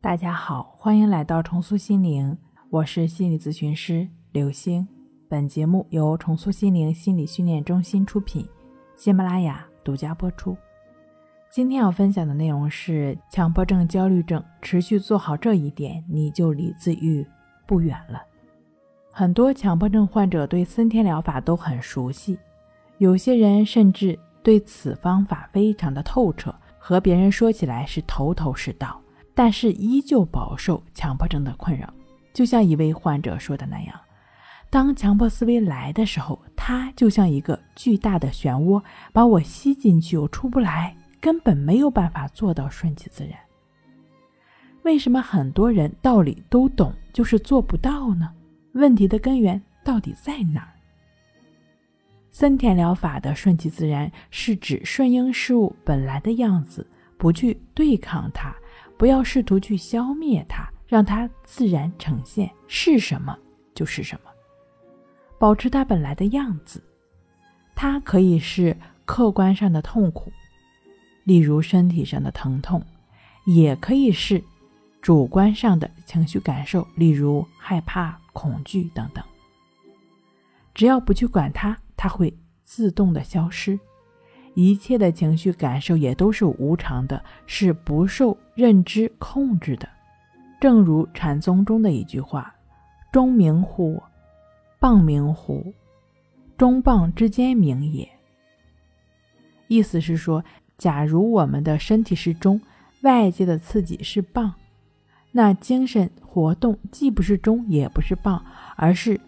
大家好，欢迎来到重塑心灵，我是心理咨询师刘星。本节目由重塑心灵心理训练中心出品，喜马拉雅独家播出。今天要分享的内容是强迫症、焦虑症，持续做好这一点，你就离自愈不远了。很多强迫症患者对森田疗法都很熟悉，有些人甚至对此方法非常的透彻，和别人说起来是头头是道。但是依旧饱受强迫症的困扰，就像一位患者说的那样：“当强迫思维来的时候，它就像一个巨大的漩涡，把我吸进去又出不来，根本没有办法做到顺其自然。”为什么很多人道理都懂，就是做不到呢？问题的根源到底在哪儿？森田疗法的顺其自然，是指顺应事物本来的样子，不去对抗它。不要试图去消灭它，让它自然呈现，是什么就是什么，保持它本来的样子。它可以是客观上的痛苦，例如身体上的疼痛，也可以是主观上的情绪感受，例如害怕、恐惧等等。只要不去管它，它会自动的消失。一切的情绪感受也都是无常的，是不受认知控制的。正如禅宗中的一句话：“中明乎？棒明乎？中棒之间明也。”意思是说，假如我们的身体是中，外界的刺激是棒，那精神活动既不是中，也不是棒，而是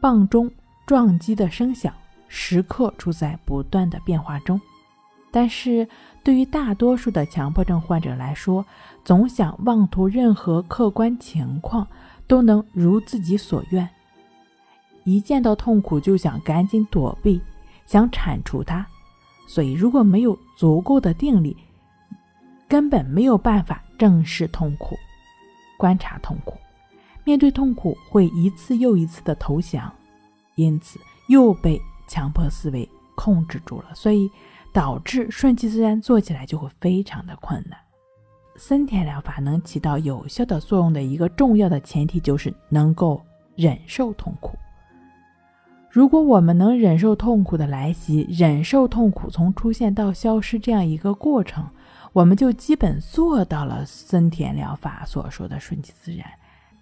棒中撞击的声响。时刻处在不断的变化中，但是对于大多数的强迫症患者来说，总想妄图任何客观情况都能如自己所愿，一见到痛苦就想赶紧躲避，想铲除它。所以，如果没有足够的定力，根本没有办法正视痛苦、观察痛苦，面对痛苦会一次又一次的投降，因此又被。强迫思维控制住了，所以导致顺其自然做起来就会非常的困难。森田疗法能起到有效的作用的一个重要的前提就是能够忍受痛苦。如果我们能忍受痛苦的来袭，忍受痛苦从出现到消失这样一个过程，我们就基本做到了森田疗法所说的顺其自然。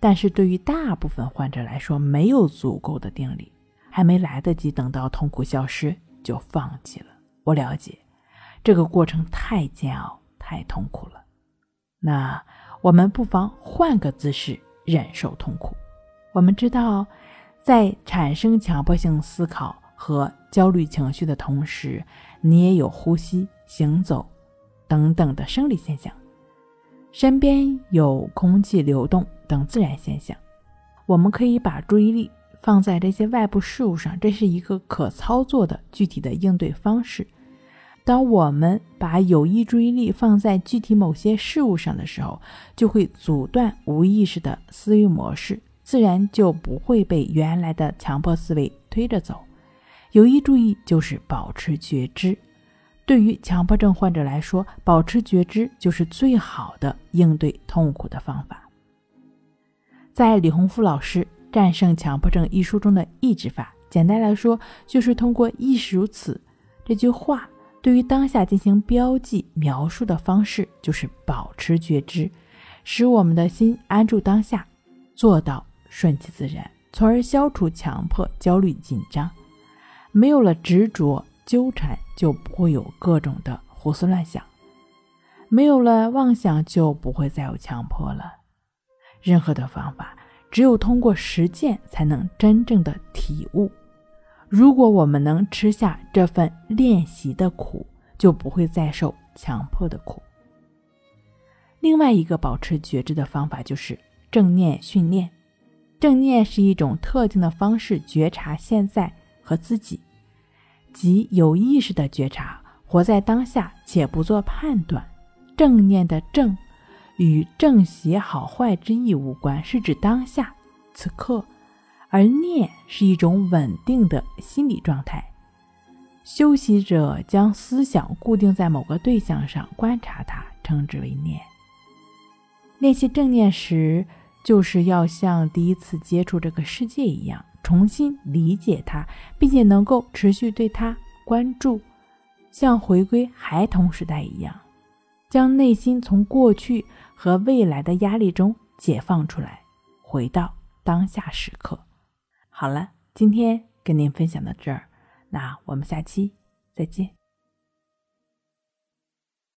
但是对于大部分患者来说，没有足够的定力。还没来得及等到痛苦消失，就放弃了。我了解，这个过程太煎熬、太痛苦了。那我们不妨换个姿势忍受痛苦。我们知道，在产生强迫性思考和焦虑情绪的同时，你也有呼吸、行走等等的生理现象，身边有空气流动等自然现象。我们可以把注意力。放在这些外部事物上，这是一个可操作的具体的应对方式。当我们把有意注意力放在具体某些事物上的时候，就会阻断无意识的思维模式，自然就不会被原来的强迫思维推着走。有意注意就是保持觉知。对于强迫症患者来说，保持觉知就是最好的应对痛苦的方法。在李洪福老师。《战胜强迫症》一书中的抑制法，简单来说，就是通过“意识如此”这句话，对于当下进行标记描述的方式，就是保持觉知，使我们的心安住当下，做到顺其自然，从而消除强迫、焦虑、紧张。没有了执着纠缠，就不会有各种的胡思乱想；没有了妄想，就不会再有强迫了。任何的方法。只有通过实践，才能真正的体悟。如果我们能吃下这份练习的苦，就不会再受强迫的苦。另外一个保持觉知的方法就是正念训练。正念是一种特定的方式觉察现在和自己，即有意识的觉察，活在当下且不做判断。正念的正。与正邪好坏之意无关，是指当下此刻，而念是一种稳定的心理状态。修习者将思想固定在某个对象上，观察它，称之为念。练习正念时，就是要像第一次接触这个世界一样，重新理解它，并且能够持续对它关注，像回归孩童时代一样，将内心从过去和未来的压力中解放出来，回到当下时刻。好了，今天跟您分享到这儿，那我们下期再见。